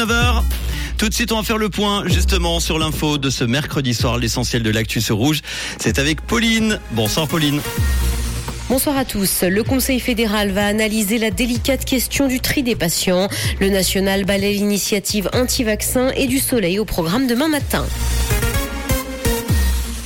9h. Tout de suite, on va faire le point justement sur l'info de ce mercredi soir. L'essentiel de l'actu se rouge, c'est avec Pauline. Bonsoir Pauline. Bonsoir à tous. Le Conseil fédéral va analyser la délicate question du tri des patients. Le national balaie l'initiative anti-vaccin et du soleil au programme demain matin.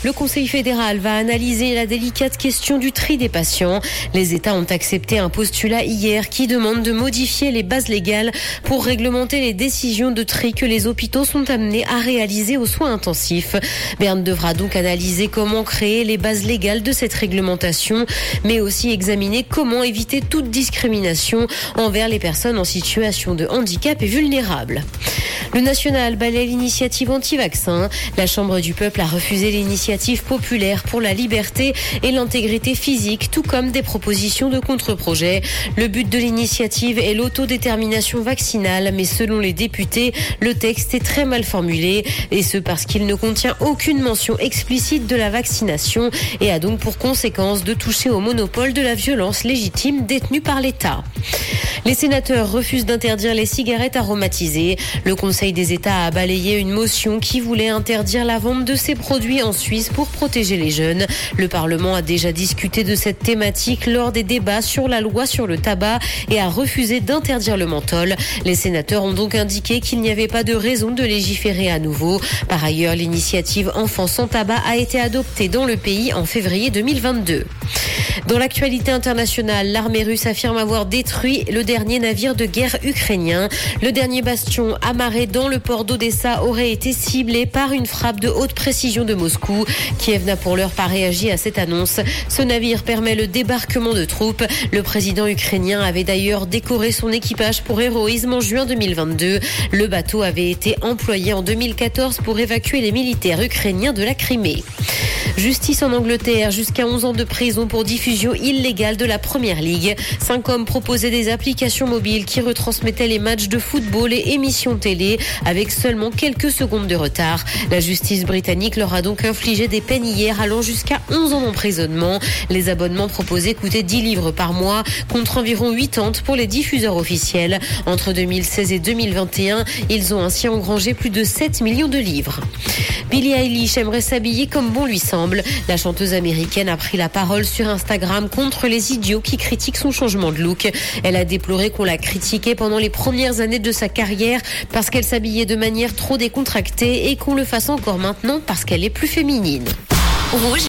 Le Conseil fédéral va analyser la délicate question du tri des patients. Les États ont accepté un postulat hier qui demande de modifier les bases légales pour réglementer les décisions de tri que les hôpitaux sont amenés à réaliser aux soins intensifs. Berne devra donc analyser comment créer les bases légales de cette réglementation, mais aussi examiner comment éviter toute discrimination envers les personnes en situation de handicap et vulnérables. Le national balaie l'initiative anti-vaccin. La Chambre du peuple a refusé l'initiative populaire pour la liberté et l'intégrité physique, tout comme des propositions de contre-projet. Le but de l'initiative est l'autodétermination vaccinale, mais selon les députés, le texte est très mal formulé, et ce parce qu'il ne contient aucune mention explicite de la vaccination et a donc pour conséquence de toucher au monopole de la violence légitime détenue par l'État. Les sénateurs refusent d'interdire les cigarettes aromatisées. Des États a balayé une motion qui voulait interdire la vente de ces produits en Suisse pour protéger les jeunes. Le Parlement a déjà discuté de cette thématique lors des débats sur la loi sur le tabac et a refusé d'interdire le menthol. Les sénateurs ont donc indiqué qu'il n'y avait pas de raison de légiférer à nouveau. Par ailleurs, l'initiative Enfants sans tabac a été adoptée dans le pays en février 2022. Dans l'actualité internationale, l'armée russe affirme avoir détruit le dernier navire de guerre ukrainien. Le dernier bastion amarré dans le port d'Odessa aurait été ciblé par une frappe de haute précision de Moscou. Kiev n'a pour l'heure pas réagi à cette annonce. Ce navire permet le débarquement de troupes. Le président ukrainien avait d'ailleurs décoré son équipage pour héroïsme en juin 2022. Le bateau avait été employé en 2014 pour évacuer les militaires ukrainiens de la Crimée. Justice en Angleterre, jusqu'à 11 ans de prison pour diffusion illégale de la Première Ligue. Cinq hommes proposaient des applications mobiles qui retransmettaient les matchs de football et émissions télé avec seulement quelques secondes de retard. La justice britannique leur a donc infligé des peines hier allant jusqu'à 11 ans d'emprisonnement. Les abonnements proposés coûtaient 10 livres par mois contre environ 80 pour les diffuseurs officiels. Entre 2016 et 2021, ils ont ainsi engrangé plus de 7 millions de livres. Billie Eilish aimerait s'habiller comme bon lui. La chanteuse américaine a pris la parole sur Instagram contre les idiots qui critiquent son changement de look. Elle a déploré qu'on la critiquait pendant les premières années de sa carrière parce qu'elle s'habillait de manière trop décontractée et qu'on le fasse encore maintenant parce qu'elle est plus féminine.